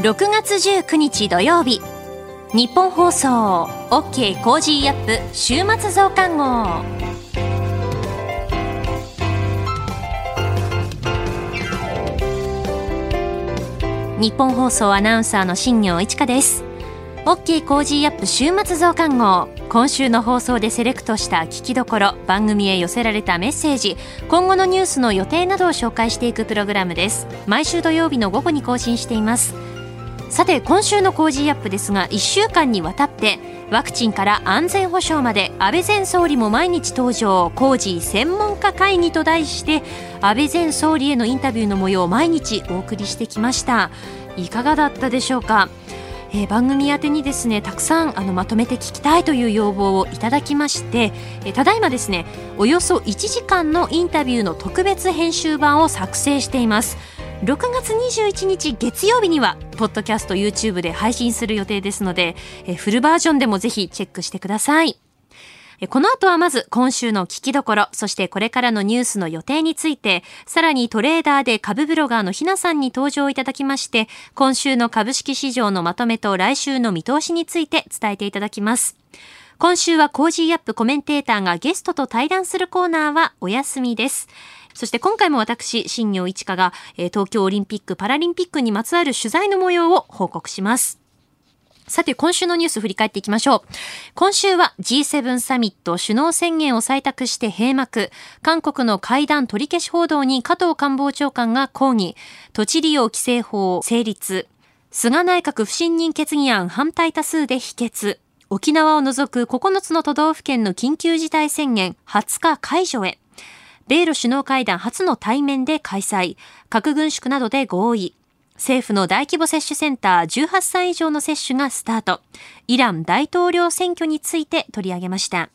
6月19日土曜日。日本放送 OK Cozy up 週末増刊号。日本放送アナウンサーの新業一華です。OK コージーアップ週末増刊号。今週の放送でセレクトした聞きどころ番組へ寄せられたメッセージ。今後のニュースの予定などを紹介していくプログラムです。毎週土曜日の午後に更新しています。さて今週の Cozy up ですが1週間にわたってワクチンから安全保障まで安倍前総理も毎日登場。コージー専門家会議と題して安倍前総理へのインタビューの模様を毎日お送りしてきました。いかがだったでしょうか？えー、番組宛てにですねたくさんあのまとめて聞きたいという要望をいただきまして、えー、ただいまですねおよそ1時間のインタビューの特別編集版を作成しています。6月21日月曜日にはポッドキャスト YouTube で配信する予定ですので、フルバージョンでもぜひチェックしてくださいこの後はまず今週の聞きどころ、そしてこれからのニュースの予定について、さらにトレーダーで株ブロガーのひなさんに登場いただきまして、今週の株式市場のまとめと来週の見通しについて伝えていただきます。今週は Cozy up コメンテーターがゲストと対談するコーナーはお休みです。そして今回も私、新業一華が、え東京オリンピック・パラリンピックにまつわる取材の模様を報告します。さて、今週のニュース振り返っていきましょう。今週は G7 サミット首脳宣言を採択して閉幕。韓国の会談取り消し報道に加藤官房長官が抗議。土地利用規制法成立。菅内閣不信任決議案反対多数で否決。沖縄を除く9つの都道府県の緊急事態宣言20日解除へ。米ロ首脳会談初の対面で開催。核軍縮などで合意。政府の大規模接種センター18歳以上の接種がスタート。イラン大統領選挙について取り上げました。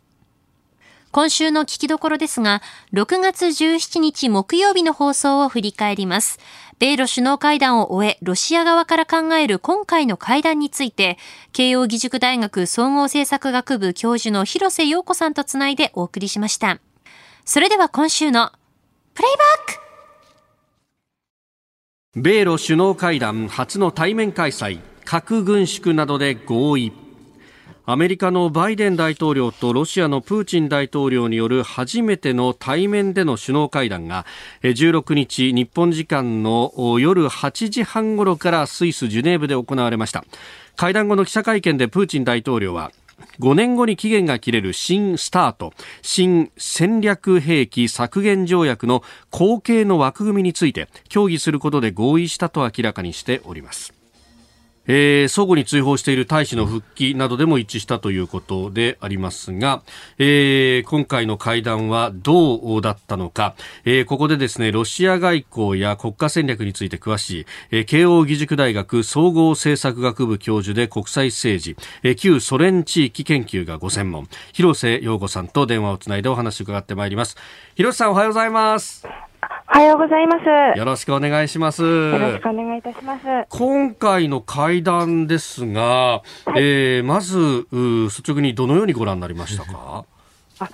今週の聞きどころですが、6月17日木曜日の放送を振り返ります。米ロ首脳会談を終え、ロシア側から考える今回の会談について、慶応義塾大学総合政策学部教授の広瀬陽子さんとつないでお送りしました。それでは今週のプレイバック。米ロ首脳会談初の対面開催核軍縮などで合意。アメリカのバイデン大統領とロシアのプーチン大統領による初めての対面での首脳会談が16日日本時間の夜8時半ごろからスイス・ジュネーブで行われました。会談後の記者会見でプーチン大統領は5年後に期限が切れる新スタート、新戦略兵器削減条約の後継の枠組みについて協議することで合意したと明らかにしております。えー、相互に追放している大使の復帰などでも一致したということでありますが、えー、今回の会談はどうだったのか、えー、ここでですね、ロシア外交や国家戦略について詳しい、えー、慶応義塾大学総合政策学部教授で国際政治、えー、旧ソ連地域研究がご専門、広瀬陽子さんと電話をつないでお話を伺ってまいります。広瀬さんおはようございます。おはようございます。よろしくお願いします。よろしくお願いいたします。今回の会談ですが、はい、えー、まず率直にどのようにご覧になりましたか？あ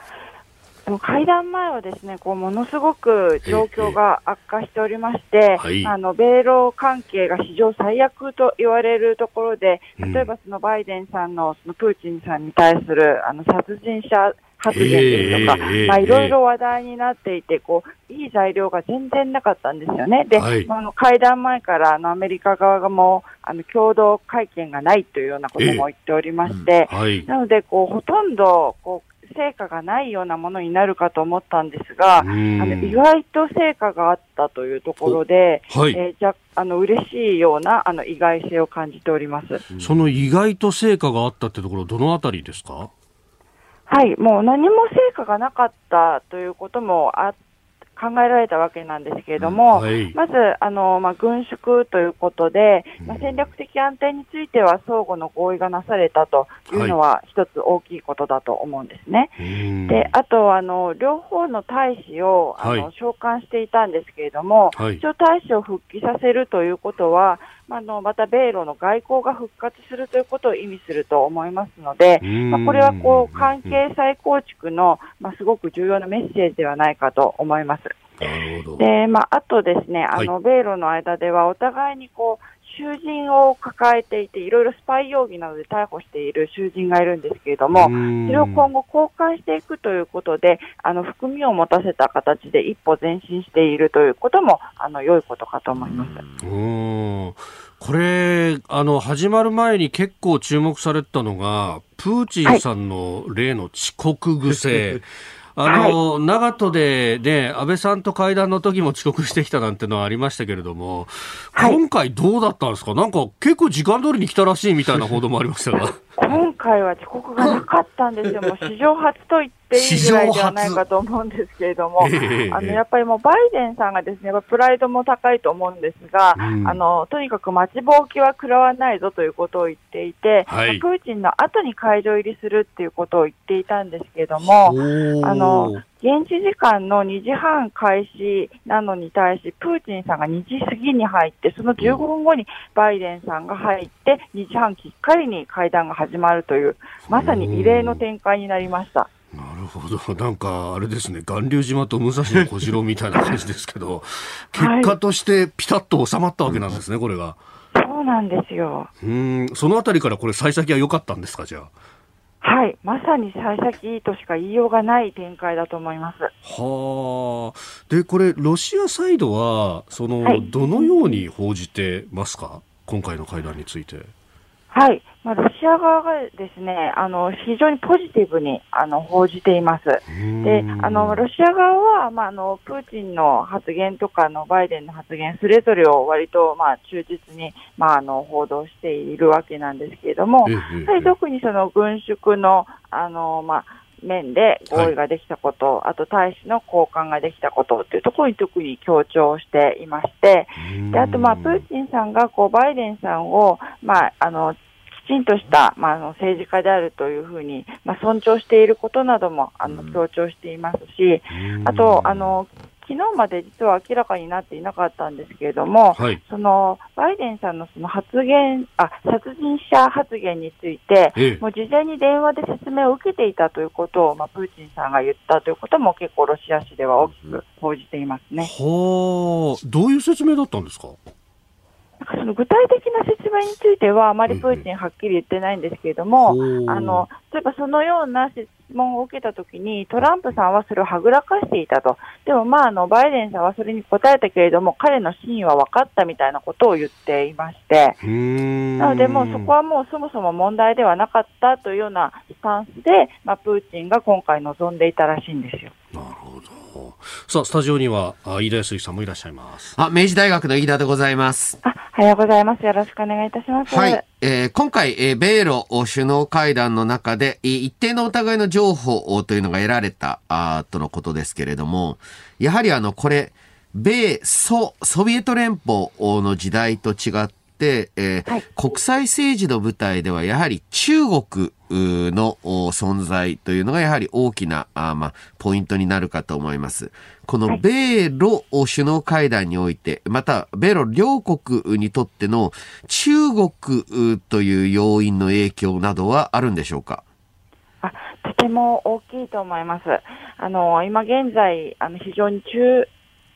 でも会談前はですね、こうものすごく状況が悪化しておりまして、はい、あの米ロ関係が史上最悪と言われるところで、例えばそのバイデンさんのそのプーチンさんに対するあの殺人者発言ですとか、まあ、いろいろ話題になっていて、こう、いい材料が全然なかったんですよね。で、はい、あの会談前からあのアメリカ側もあの共同会見がないというようなことも言っておりまして、はい、なので、こう、ほとんど、こう、成果がないようなものになるかと思ったんですが、あの意外と成果があったというところで、はい、えー、じゃあの嬉しいようなあの意外性を感じております。その意外と成果があったってところ、どのあたりですか？はい、もう何も成果がなかったということもあ考えられたわけなんですけれども、はい、まず、あの、まあ、軍縮ということで、まあ、戦略的安定については相互の合意がなされたというのは一つ大きいことだと思うんですね。はい、で、あと、あの、両方の大使を、あの、はい、召喚していたんですけれども、一応大使を復帰させるということは、あのまた米ロの外交が復活するということを意味すると思いますので、まあ、これはこう関係再構築の、まあ、すごく重要なメッセージではないかと思います。で、まあ、あとですね、あの、米ロの間ではお互いにこう、囚人を抱えていて、いろいろスパイ容疑などで逮捕している囚人がいるんですけれども、それを今後公開していくということで、あの、含みを持たせた形で一歩前進しているということも、あの、良いことかと思います。これ、あの、始まる前に結構注目されたのが、プーチンさんの例の遅刻癖。はいあの、はい、長門でね、安倍さんと会談の時も遅刻してきたなんてのはありましたけれども、はい、今回どうだったんですか？なんか結構時間通りに来たらしいみたいな報道もありましたが。今回は遅刻がなかったんですよ。もう史上初と言っていいぐらいではないかと思うんですけれども、あの、やっぱりもうバイデンさんがですね、プライドも高いと思うんですが、うん、あの、とにかく待ちぼうきは食らわないぞということを言っていて、はい、プーチンの後に会場入りするっていうことを言っていたんですけれども、あの、現地時間の2時半開始なのに対し、プーチンさんが2時過ぎに入って、その15分後にバイデンさんが入って、2時半きっかりに会談が始まるという、まさに異例の展開になりました。なるほど。なんか、あれですね、巌流島と武蔵の小次郎みたいな感じですけど、結果としてピタッと収まったわけなんですね、これが。そうなんですよ。うん、そのあたりからこれ、幸先は良かったんですか、じゃあ？はい、まさに幸先としか言いようがない展開だと思います。はあ。で、これ、ロシアサイドは、その、はい、どのように報じてますか？今回の会談について。はい。まあ、ロシア側がですね、あの、非常にポジティブに、あの、報じています。で、あの、ロシア側は、まあ、あの、プーチンの発言とかのバイデンの発言、それぞれを割と、まあ、忠実に、まあ、あの、報道しているわけなんですけれども、特にその軍縮の、あの、まあ、面で合意ができたこと、はい、あと大使の交換ができたことっていうところに特に強調していまして、であと、まあ、プーチンさんがこうバイデンさんを、まあ、あのきちんとした、まあ、あの政治家であるというふうに、まあ、尊重していることなどもあの強調していますし、あとあの昨日まで実は明らかになっていなかったんですけれども、はい、そのバイデンさんのその発言あ殺人者発言について、ええ、もう事前に電話で説明を受けていたということを、まあ、プーチンさんが言ったということも結構ロシア紙では大きく報じていますね。はあ、どういう説明だったんですか？その具体的な説明については、あまりプーチンはっきり言ってないんですけれども、うん、あの例えばそのような質問を受けたときに、トランプさんはそれをはぐらかしていたと、でも、まあ、あのバイデンさんはそれに答えたけれども、彼の真意は分かったみたいなことを言っていまして、なので、もうそこはもうそもそも問題ではなかったというようなスタンスで、まあ、プーチンが今回望んでいたらしいんですよ。なるほどさあ、スタジオには、飯田康之さんもいらっしゃいます。あ、明治大学の飯田でございます。あ、おはようございます。よろしくお願いいたします。はい。えー、今回、えー、米ロ首脳会談の中で、一定のお互いの情報というのが得られた、あとのことですけれども、やはりあの、これ、米ソ、ソビエト連邦の時代と違って、えーはい、国際政治の舞台ではやはり中国の存在というのがやはり大きなあ、まあ、ポイントになるかと思います。この米ロ首脳会談において、また米ロ両国にとっての中国という要因の影響などはあるんでしょうか？あとても大きいと思います。あの今現在あの非常に中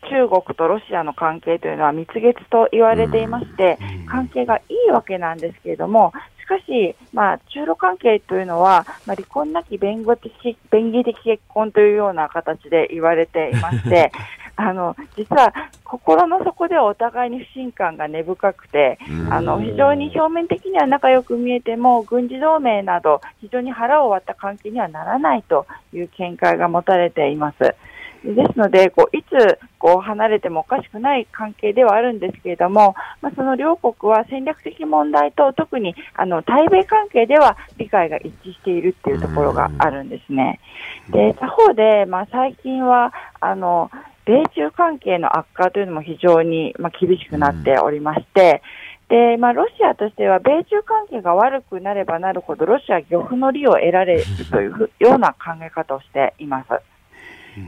中国とロシアの関係というのは蜜月と言われていまして、関係がいいわけなんですけれども、しかし、まあ、中ロ関係というのは、まあ、離婚なき弁護的便宜的結婚というような形で言われていまして、あの実は心の底ではお互いに不信感が根深くて、あの非常に表面的には仲良く見えても、軍事同盟など、非常に腹を割った関係にはならないという見解が持たれています。ですので、こういつこう離れてもおかしくない関係ではあるんですけれども、まあ、その両国は戦略的問題と特にあの対米関係では理解が一致しているっていうところがあるんですね。で他方で、まあ、最近はあの米中関係の悪化というのも非常に、まあ、厳しくなっておりまして、で、まあ、ロシアとしては、米中関係が悪くなればなるほど、ロシア漁夫の利を得られるというような考え方をしています。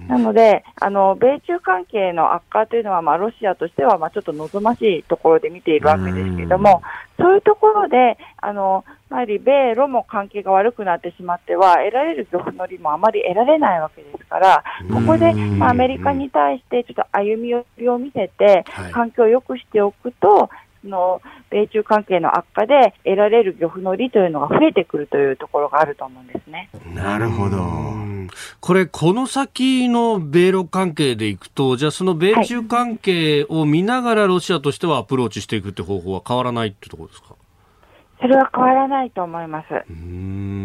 なので、あの米中関係の悪化というのは、まあ、ロシアとしてはまあちょっと望ましいところで見ているわけですけれども、そういうところで、あのやはり米ロも関係が悪くなってしまっては、得られる漁夫の利もあまり得られないわけですから、ここで、まあ、アメリカに対してちょっと歩み寄りを見せて、環境を良くしておくと、その米中関係の悪化で得られる漁夫の利というのが増えてくるというところがあると思うんですね。なるほど。これ、この先の米ロ関係でいくと、じゃあその米中関係を見ながらロシアとしてはアプローチしていくって方法は変わらないってところですか？それは変わらないと思います。うん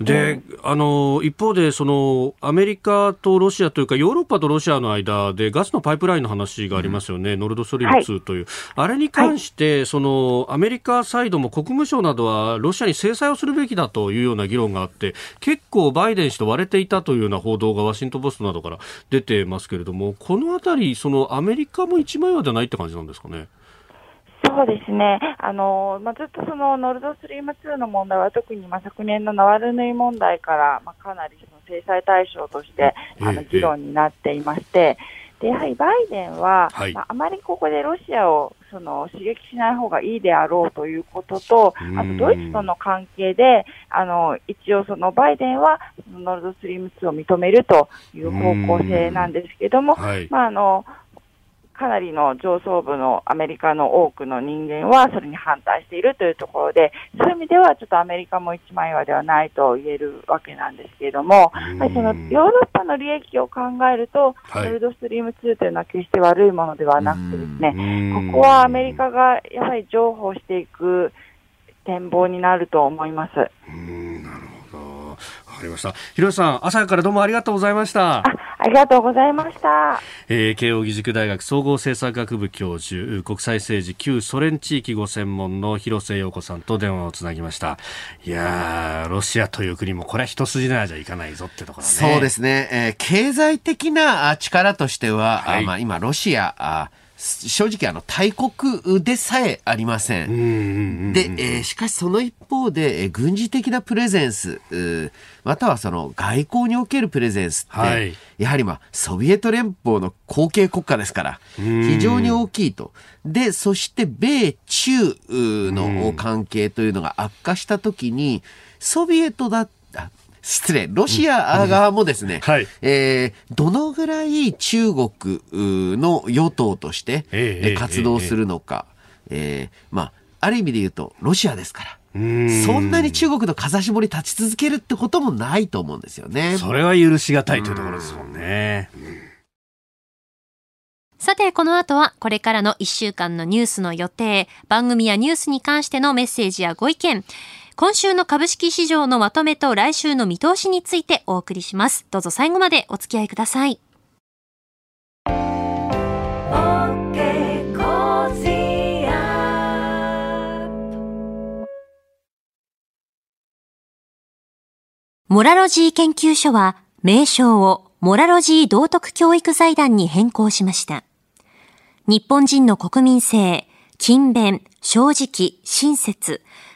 で、あの、一方で、その、アメリカとロシアというか、ヨーロッパとロシアの間でガスのパイプラインの話がありますよね。うん、ノルドストリーム2という。はい、あれに関して、その、アメリカサイドも国務省などは、ロシアに制裁をするべきだというような議論があって、結構バイデン氏と割れていたというような報道がワシントンポストなどから出てますけれども、このあたり、その、アメリカも一枚岩ではないって感じなんですかね？そうですね、あのまあ、ずっとそのノルドストリーム2の問題は、特にまあ昨年のナワルヌイ問題から、まあ、かなりその制裁対象としてあの議論になっていまして、でやはりバイデンは、はい、まあ、あまりここでロシアをその刺激しない方がいいであろうということと、あとドイツとの関係で、あの一応、そのバイデンはノルドストリーム2を認めるという方向性なんですけれども、はい、まあ、あのかなりの上層部のアメリカの多くの人間はそれに反対しているというところで、そういう意味ではちょっとアメリカも一枚岩ではないと言えるわけなんですけれども、はい、そのヨーロッパの利益を考えると、はい、ノルドストリーム2というのは決して悪いものではなくてですね、ここはアメリカがやはり譲歩していく展望になると思います。なるほど。わかりました。広瀬さん、朝からどうもありがとうございました。ありがとうございました。えー、慶應義塾大学総合政策学部教授、国際政治旧ソ連地域ご専門の広瀬陽子さんと電話をつなぎました。いやロシアという国もこれは一筋縄じゃいかないぞってところね。そうですね。えー、経済的な力としては、はい、あまあ今ロシア、あ正直あの大国でさえありません。で、えー、しかしその一方で、えー、軍事的なプレゼンス、またはその外交におけるプレゼンスって、はい、やはりまあソビエト連邦の後継国家ですから、非常に大きいと。で、そして米中の関係というのが悪化したときに、ソビエトだっ失礼、ロシア側もですね、うん。はい、えー、どのぐらい中国の与党として、え活動するのか、ええ。ー、まあ、ある意味で言うと、ロシアですから。そんなに中国の風絞り立ち続けるってこともないと思うんですよね。それは許しがたいというところですもんね。さて、この後はこれからの1週間のニュースの予定、番組やニュースに関してのメッセージやご意見、今週の株式市場のまとめと来週の見通しについてお送りします。どうぞ最後までお付き合いください。モラロジー研究所は名称をモラロジー道徳教育財団に変更しました。日本人の国民性、勤勉、正直、親切、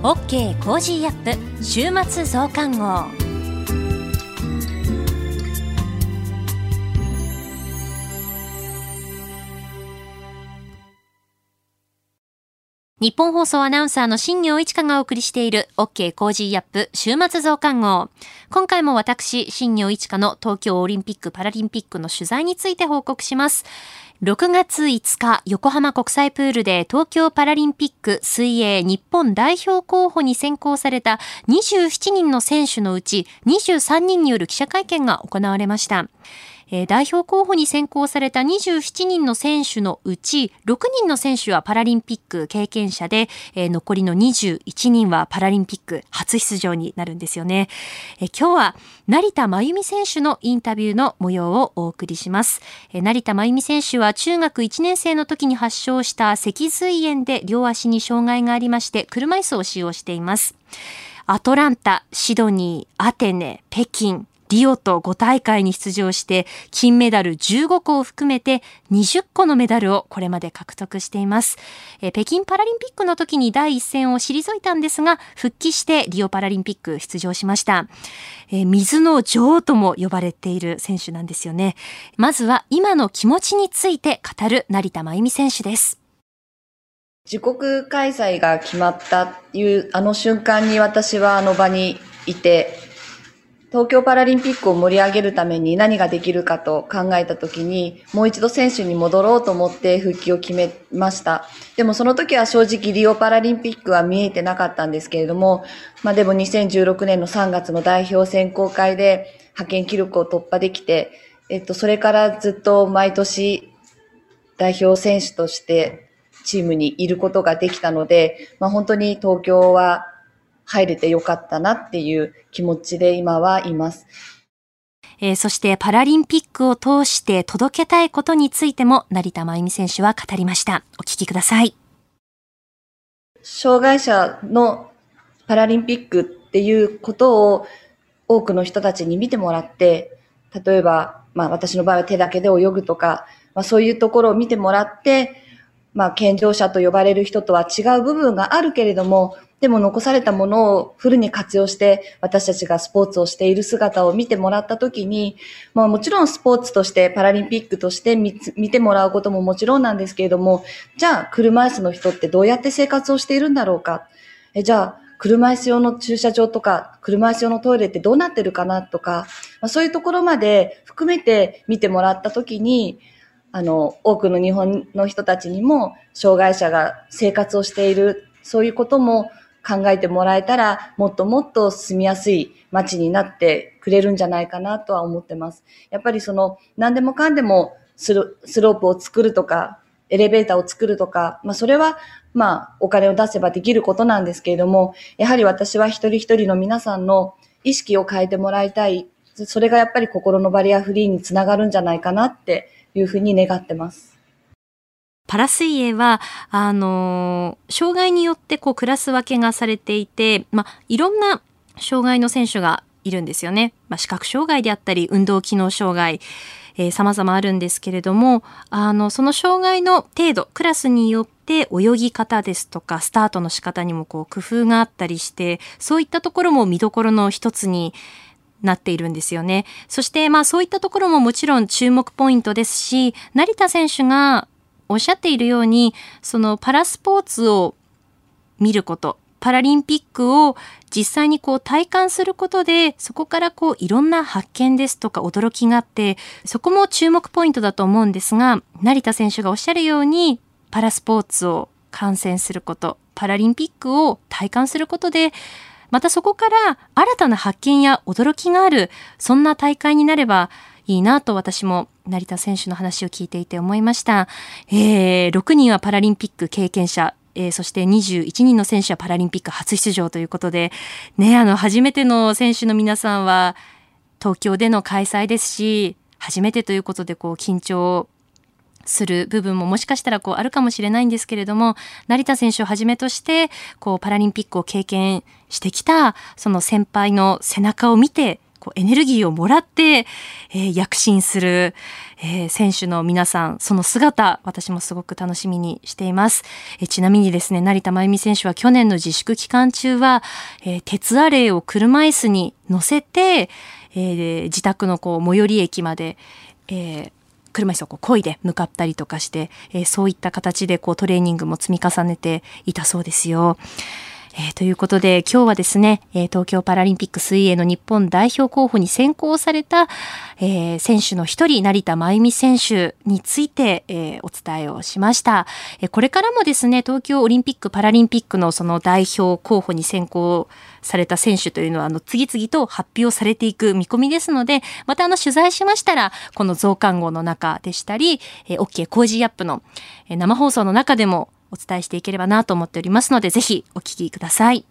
OK Cozy up 週末増刊号ニッポン放送アナウンサーの新行市佳がお送りしている OK Cozy up 週末増刊号。今回も私、新行市佳の東京オリンピック・パラリンピックの取材について報告します。6月5日、横浜国際プールで東京パラリンピック水泳日本代表候補に選考された27人の選手のうち23人による記者会見が行われました。えー、代表候補に選考された27人の選手のうち、6人の選手はパラリンピック経験者で、えー、残りの21人はパラリンピック初出場になるんですよね。えー、今日は成田真由美選手のインタビューの模様をお送りします。えー、成田真由美選手は中学1年生の時に発症した脊髄炎で両足に障害がありまして、車椅子を使用しています。アトランタ、シドニー、アテネ、北京、リオと5大会に出場して金メダル15個を含めて20個のメダルをこれまで獲得しています。え北京パラリンピックの時に第一線を退いたんですが復帰してリオパラリンピック出場しました。え水の女王とも呼ばれている選手なんですよね。まずは今の気持ちについて語る成田真由美選手です。自国開催が決まったっていうあの瞬間に私はあの場にいて、東京パラリンピックを盛り上げるために何ができるかと考えたときに、もう一度選手に戻ろうと思って復帰を決めました。でもその時は正直リオパラリンピックは見えてなかったんですけれども、まあでも2016年の3月の代表選考会で派遣記録を突破できて、えっと、それからずっと毎年代表選手としてチームにいることができたので、まあ本当に東京は入れてよかったなっていう気持ちで今はいます。えー、そしてパラリンピックを通して届けたいことについても成田真由美選手は語りました。お聞きください。障害者のパラリンピックっていうことを多くの人たちに見てもらって、例えば、まあ私の場合は手だけで泳ぐとか、まあそういうところを見てもらって、まあ健常者と呼ばれる人とは違う部分があるけれども、でも残されたものをフルに活用して私たちがスポーツをしている姿を見てもらったときに、まあもちろんスポーツとしてパラリンピックとして見てもらうことももちろんなんですけれども、じゃあ車椅子の人ってどうやって生活をしているんだろうか？えじゃあ車椅子用の駐車場とか、車椅子用のトイレってどうなってるかなとか、まあ、そういうところまで含めて見てもらったときに、あの、多くの日本の人たちにも、障害者が生活をしている、そういうことも考えてもらえたら、もっともっと住みやすい街になってくれるんじゃないかなとは思ってます。やっぱりその、何でもかんでもスロープを作るとか、エレベーターを作るとか、まあそれは、まあお金を出せばできることなんですけれども、やはり私は一人一人の皆さんの意識を変えてもらいたい。それがやっぱり心のバリアフリーにつながるんじゃないかなっていうふうに願ってます。パラ水泳は、あの、障害によってこうクラス分けがされていて、まあ、いろんな障害の選手がいるんですよね。まあ、視覚障害であったり、運動機能障害、えー、様々あるんですけれども、あの、その障害の程度、クラスによって泳ぎ方ですとか、スタートの仕方にもこう工夫があったりして、そういったところも見どころの一つになっているんですよね。そしてまあそういったところももちろん注目ポイントですし、成田選手がおっしゃっているように、そのパラスポーツを見ること、パラリンピックを実際にこう体感することで、そこからこういろんな発見ですとか驚きがあって、そこも注目ポイントだと思うんですが、成田選手がおっしゃるように、パラスポーツを観戦すること、パラリンピックを体感することで、またそこから新たな発見や驚きがある、そんな大会になればいいなと私も成田選手の話を聞いていて思いました。えー、6人はパラリンピック経験者、えー、そして21人の選手はパラリンピック初出場ということで、ね、あの、初めての選手の皆さんは、東京での開催ですし、初めてということで、こう、緊張する部分ももしかしたらこうあるかもしれないんですけれども、成田選手をはじめとして、こうパラリンピックを経験してきた、その先輩の背中を見て、こうエネルギーをもらって、えー、躍進する、えー、選手の皆さん、その姿、私もすごく楽しみにしています。えー、ちなみにですね、成田真由美選手は去年の自粛期間中は、えー、鉄アレイを車椅子に乗せて、えー、自宅のこう最寄り駅まで、えー、車椅子をこう漕いで向かったりとかして、えー、そういった形でこうトレーニングも積み重ねていたそうですよ。えー、ということで今日はですね、えー、東京パラリンピック水泳の日本代表候補に選考された、えー、選手の一人、成田真由美選手について、えお伝えをしました、えこれからもですね、東京オリンピック・パラリンピックのその代表候補に選考された選手というのは、あの、次々と発表されていく見込みですので、またあの、取材しましたら、この増刊号の中でしたり、えー、OK 工事アップの、え生放送の中でもお伝えしていければなと思っておりますので、ぜひお聞きください。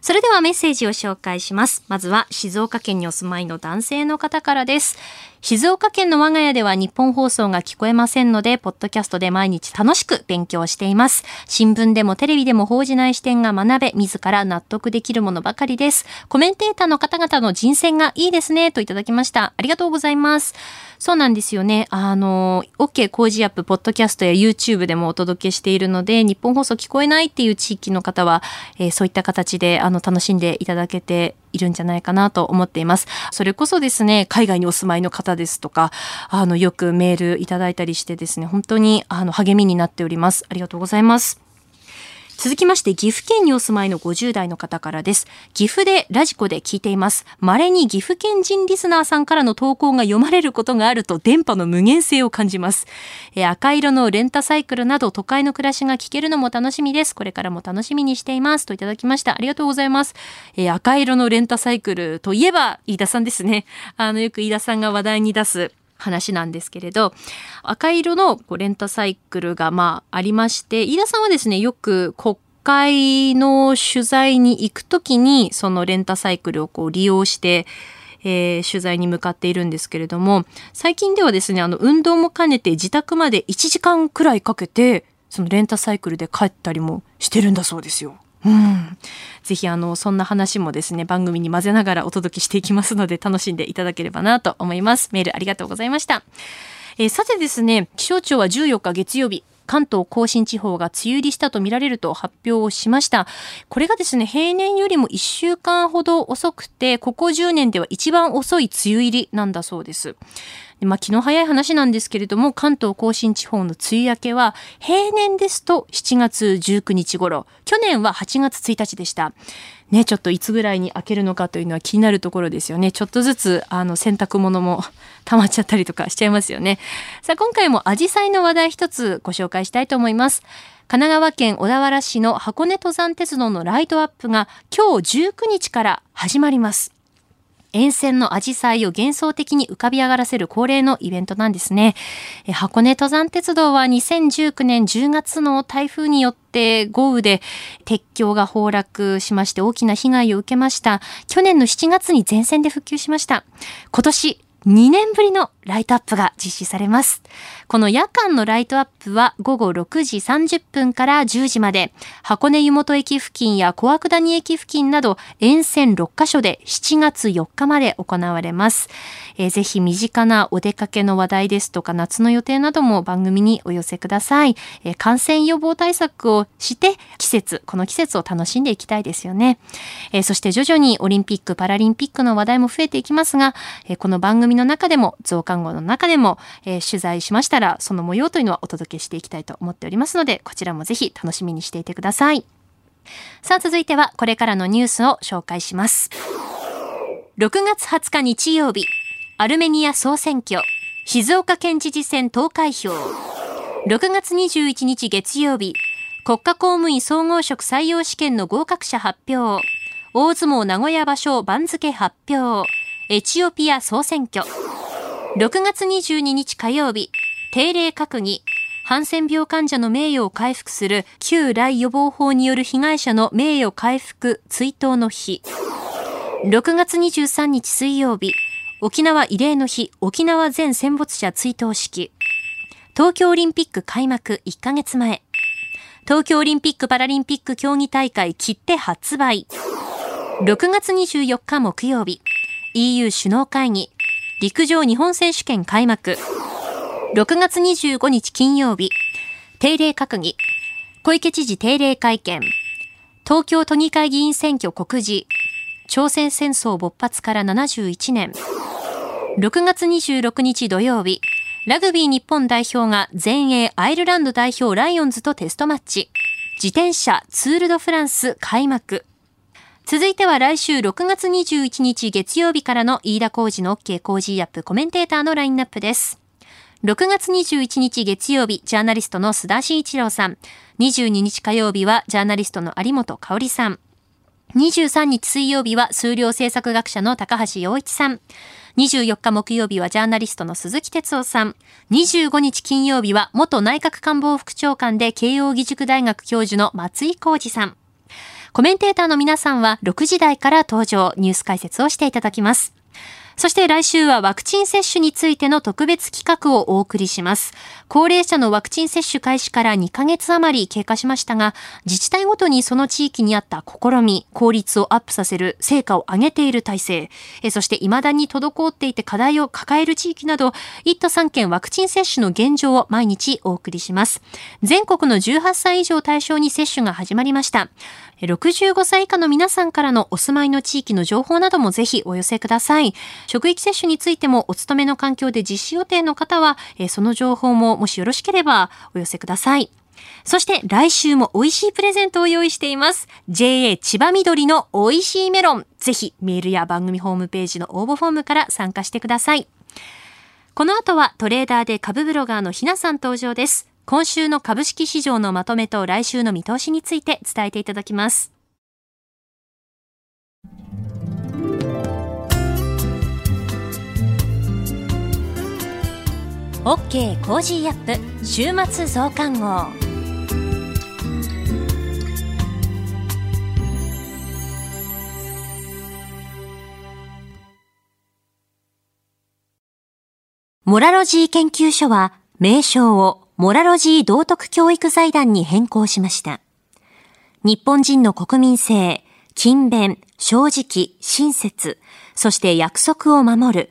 それではメッセージを紹介します。まずは静岡県にお住まいの男性の方からです。静岡県の我が家では日本放送が聞こえませんので、ポッドキャストで毎日楽しく勉強しています。新聞でもテレビでも報じない視点が学べ、自ら納得できるものばかりです。コメンテーターの方々の人選がいいですね、といただきました。ありがとうございます。そうなんですよね。あの、OK 工事アップ、ポッドキャストや YouTube でもお届けしているので、日本放送聞こえないっていう地域の方は、えー、そういった形で、あの、楽しんでいただけているんじゃないかなと思っています。それこそですね、海外にお住まいの方ですとか、あの、よくメールいただいたりしてですね、本当に、あの、励みになっております。ありがとうございます。続きまして、岐阜県にお住まいの50代の方からです。岐阜でラジコで聞いています。稀に岐阜県人リスナーさんからの投稿が読まれることがあると電波の無限性を感じます。え赤色のレンタサイクルなど都会の暮らしが聞けるのも楽しみです。これからも楽しみにしています。といただきました。ありがとうございます。え赤色のレンタサイクルといえば、飯田さんですね。あの、よく飯田さんが話題に出す話なんですけれど赤色のレンタサイクルがまあありまして飯田さんはですねよく国会の取材に行くときにそのレンタサイクルをこう利用してえー、取材に向かっているんですけれども最近ではですねあの運動も兼ねて自宅まで1時間くらいかけてそのレンタサイクルで帰ったりもしてるんだそうですよ。うん。ぜひあの、そんな話もですね、番組に混ぜながらお届けしていきますので、楽しんでいただければなと思います。メールありがとうございました。えー、さてですね、気象庁は14日月曜日、関東甲信地方が梅雨入りしたとみられると発表をしました。これがですね、平年よりも1週間ほど遅くて、ここ10年では一番遅い梅雨入りなんだそうです。まあ、気の早い話なんですけれども、関東甲信地方の梅雨明けは、平年ですと7月19日頃、去年は8月1日でした。ね、ちょっといつぐらいに開けるのかというのは気になるところですよね。ちょっとずつ、あの、洗濯物も 溜まっちゃったりとかしちゃいますよね。さあ、今回もアジサイの話題一つご紹介したいと思います。神奈川県小田原市の箱根登山鉄道のライトアップが今日19日から始まります。沿線のアジサイを幻想的に浮かび上がらせる恒例のイベントなんですね。箱根登山鉄道は2019年10月の台風によって豪雨で鉄橋が崩落しまして大きな被害を受けました。去年の7月に全線で復旧しました。今年2年ぶりのライトアップが実施されます。この夜間のライトアップは午後6時30分から10時まで、箱根湯本駅付近や小涌谷駅付近など沿線6カ所で7月4日まで行われます。えー、ぜひ身近なお出かけの話題ですとか夏の予定なども番組にお寄せください。えー、感染予防対策をして季節、この季節を楽しんでいきたいですよね。えー、そして徐々にオリンピック、パラリンピックの話題も増えていきますが、えこの番組の中でも増刊号の中でも、え取材しましたらその模様というのはお届けしていきたいと思っておりますので、こちらもぜひ楽しみにしていてください。さあ続いてはこれからのニュースを紹介します。6月20日日曜日、アルメニア総選挙、静岡県知事選投開票。6月21日月曜日、国家公務員総合職採用試験の合格者発表。大相撲名古屋場所番付発表。エチオピア総選挙。6月22日火曜日、定例閣議。ハンセン病患者の名誉を回復する旧来予防法による被害者の名誉回復追悼の日。6月23日水曜日、沖縄慰霊の日、沖縄全戦没者追悼式。東京オリンピック開幕1ヶ月前。東京オリンピック・パラリンピック競技大会切手発売。6月24日木曜日。EU 首脳会議。陸上日本選手権開幕。6月25日金曜日。定例閣議。小池知事定例会見。東京都議会議員選挙告示。朝鮮戦争勃発から71年。6月26日土曜日、ラグビー日本代表が全英アイルランド代表ライオンズとテストマッチ。自転車ツールドフランス開幕。続いては来週6月21日月曜日からの飯田工事の OK 工事アップコメンテーターのラインナップです。6月21日月曜日、ジャーナリストの須田慎一郎さん。22日火曜日はジャーナリストの有本香里さん。23日水曜日は数量政策学者の高橋洋一さん。24日木曜日はジャーナリストの鈴木哲夫さん。25日金曜日は元内閣官房副長官で慶応義塾大学教授の松井浩二さん。コメンテーターの皆さんは6時台から登場、ニュース解説をしていただきます。そして来週はワクチン接種についての特別企画をお送りします。高齢者のワクチン接種開始から2ヶ月余り経過しましたが、自治体ごとにその地域にあった試み、効率をアップさせる成果を上げている体制、そして未だに滞っていて課題を抱える地域など、1都3県ワクチン接種の現状を毎日お送りします。全国の18歳以上対象に接種が始まりました。65歳以下の皆さんからのお住まいの地域の情報などもぜひお寄せください。職域接種についてもお勤めの環境で実施予定の方は、その情報ももしよろしければお寄せください。そして来週も美味しいプレゼントを用意しています。JA 千葉緑の美味しいメロン。ぜひメールや番組ホームページの応募フォームから参加してください。この後はトレーダーで株ブロガーのひなさん登場です。今週の株式市場のまとめと来週の見通しについて伝えていただきます。OK コージーアップ週末増刊号モラロジー研究所は名称をモラロジー道徳教育財団に変更しました。日本人の国民性、勤勉、正直、親切、そして約束を守る、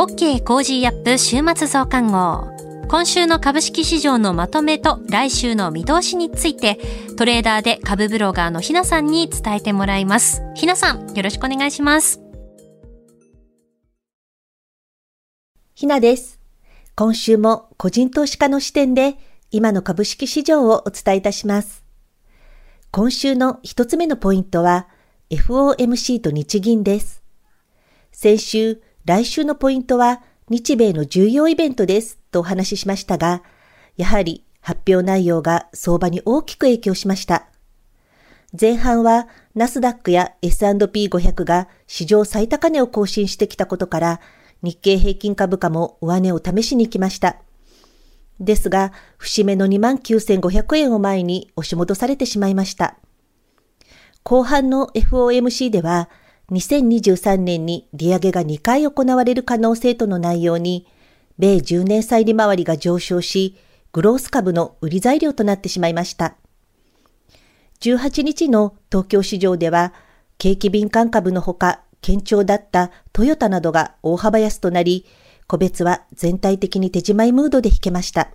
OK Cozy up 週末増刊号。今週の株式市場のまとめと来週の見通しについてトレーダーで株ブロガーのひなさんに伝えてもらいます。ひなさん、よろしくお願いします。ひなです。今週も個人投資家の視点で今の株式市場をお伝えいたします。今週の一つ目のポイントは FOMC と日銀です。先週、来週のポイントは日米の重要イベントですとお話ししましたが、やはり発表内容が相場に大きく影響しました。前半はナスダックや S&P500 が史上最高値を更新してきたことから日経平均株価も上値を試しに行きました。ですが、節目の29,500円を前に押し戻されてしまいました。後半の FOMC では、2023年に利上げが2回行われる可能性との内容に、米10年債利回りが上昇し、グロース株の売り材料となってしまいました。18日の東京市場では、景気敏感株のほか、堅調だったトヨタなどが大幅安となり、個別は全体的に手仕まいムードで引けました。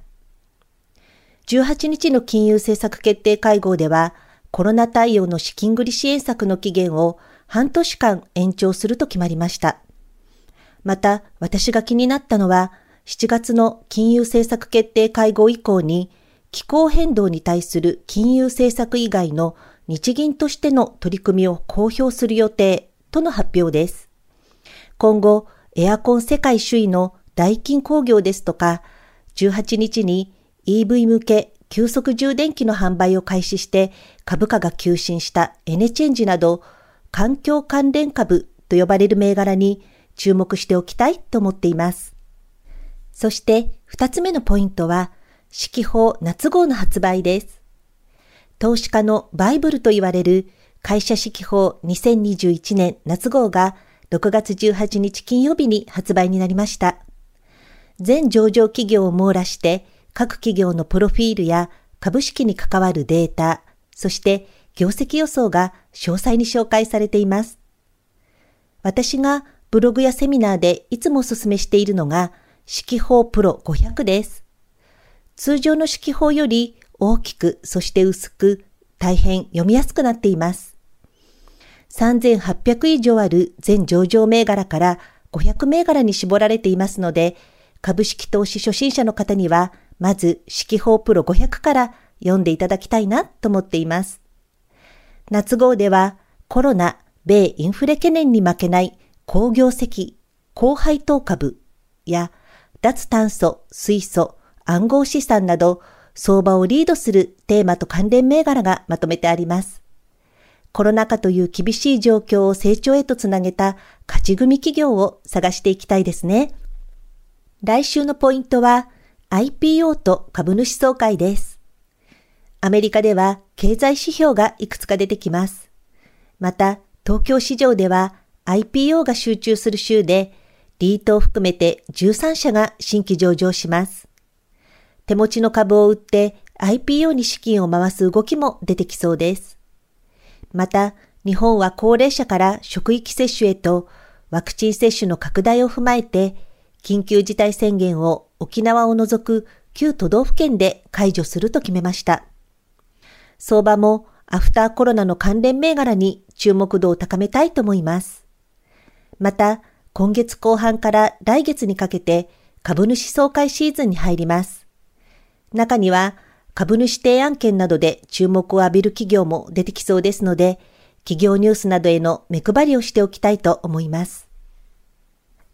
18日の金融政策決定会合では、コロナ対応の資金繰り支援策の期限を半年間延長すると決まりました。また、私が気になったのは、7月の金融政策決定会合以降に、気候変動に対する金融政策以外の日銀としての取り組みを公表する予定との発表です。今後、エアコン世界首位のダイキン工業ですとか、18日に EV 向け急速充電器の販売を開始して株価が急進したエネチェンジなど、環境関連株と呼ばれる銘柄に注目しておきたいと思っています。そして二つ目のポイントは、四季報夏号の発売です。投資家のバイブルと言われる会社指揮法2021年夏号が6月18日金曜日に発売になりました。全上場企業を網羅して各企業のプロフィールや株式に関わるデータ、そして業績予想が詳細に紹介されています。私がブログやセミナーでいつもお勧めしているのが、指揮法プロ500です。通常の指揮法より大きく、そして薄く、大変読みやすくなっています。3800以上ある全上場銘柄から500銘柄に絞られていますので、株式投資初心者の方には、まず、四季報プロ500から読んでいただきたいなと思っています。夏号では、コロナ、米インフレ懸念に負けない工業績、高配当株や脱炭素、水素、暗号資産など相場をリードするテーマと関連銘柄がまとめてあります。コロナ禍という厳しい状況を成長へとつなげた勝ち組企業を探していきたいですね。来週のポイントは IPO と株主総会です。アメリカでは経済指標がいくつか出てきます。また、東京市場では IPO が集中する週で、リートを含めて13社が新規上場します。手持ちの株を売って IPO に資金を回す動きも出てきそうです。また、日本は高齢者から職域接種へとワクチン接種の拡大を踏まえて、緊急事態宣言を沖縄を除く旧都道府県で解除すると決めました。相場もアフターコロナの関連銘柄に注目度を高めたいと思います。また、今月後半から来月にかけて株主総会シーズンに入ります。中には株主提案権などで注目を浴びる企業も出てきそうですので、企業ニュースなどへの目配りをしておきたいと思います。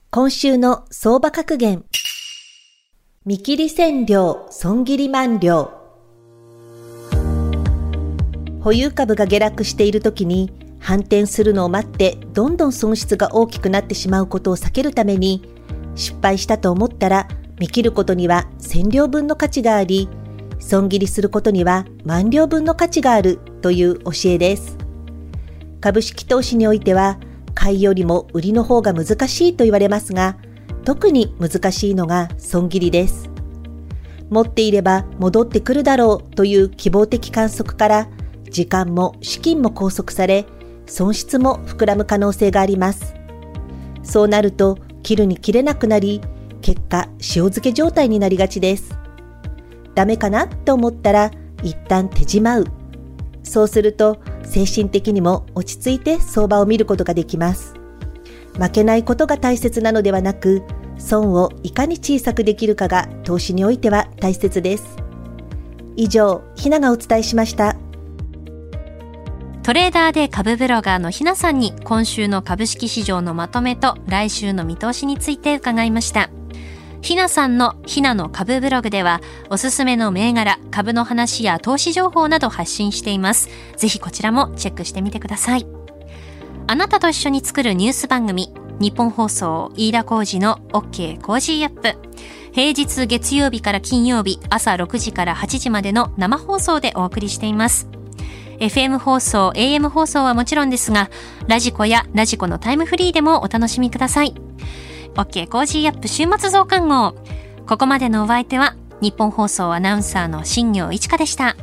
今週の相場格言。見切り線量、損切り満量。保有株が下落している時に反転するのを待ってどんどん損失が大きくなってしまうことを避けるために失敗したと思ったら見切ることには1000両分の価値があり損切りすることには万両分の価値があるという教えです。株式投資においては買いよりも売りの方が難しいと言われますが特に難しいのが損切りです。持っていれば戻ってくるだろうという希望的観測から時間も資金も拘束され損失も膨らむ可能性があります。そうなると、切るに切れなくなり、結果、塩漬け状態になりがちです。ダメかなと思ったら、一旦手じまう。そうすると、精神的にも落ち着いて相場を見ることができます。負けないことが大切なのではなく、損をいかに小さくできるかが投資においては大切です。以上、ひながお伝えしました。トレーダーで株ブロガーのひなさんに今週の株式市場のまとめと来週の見通しについて伺いました。ひなさんのひなの株ブログではおすすめの銘柄、株の話や投資情報など発信しています。ぜひこちらもチェックしてみてください。あなたと一緒に作るニュース番組、ニッポン放送飯田浩司の OK Cozy up。平日月曜日から金曜日朝6時から8時までの生放送でお送りしています。FM 放送、AM 放送はもちろんですが、ラジコやラジコのタイムフリーでもお楽しみください。OK Cozy up 週末増刊号。ここまでのお相手は、日本放送アナウンサーの新業一華でした。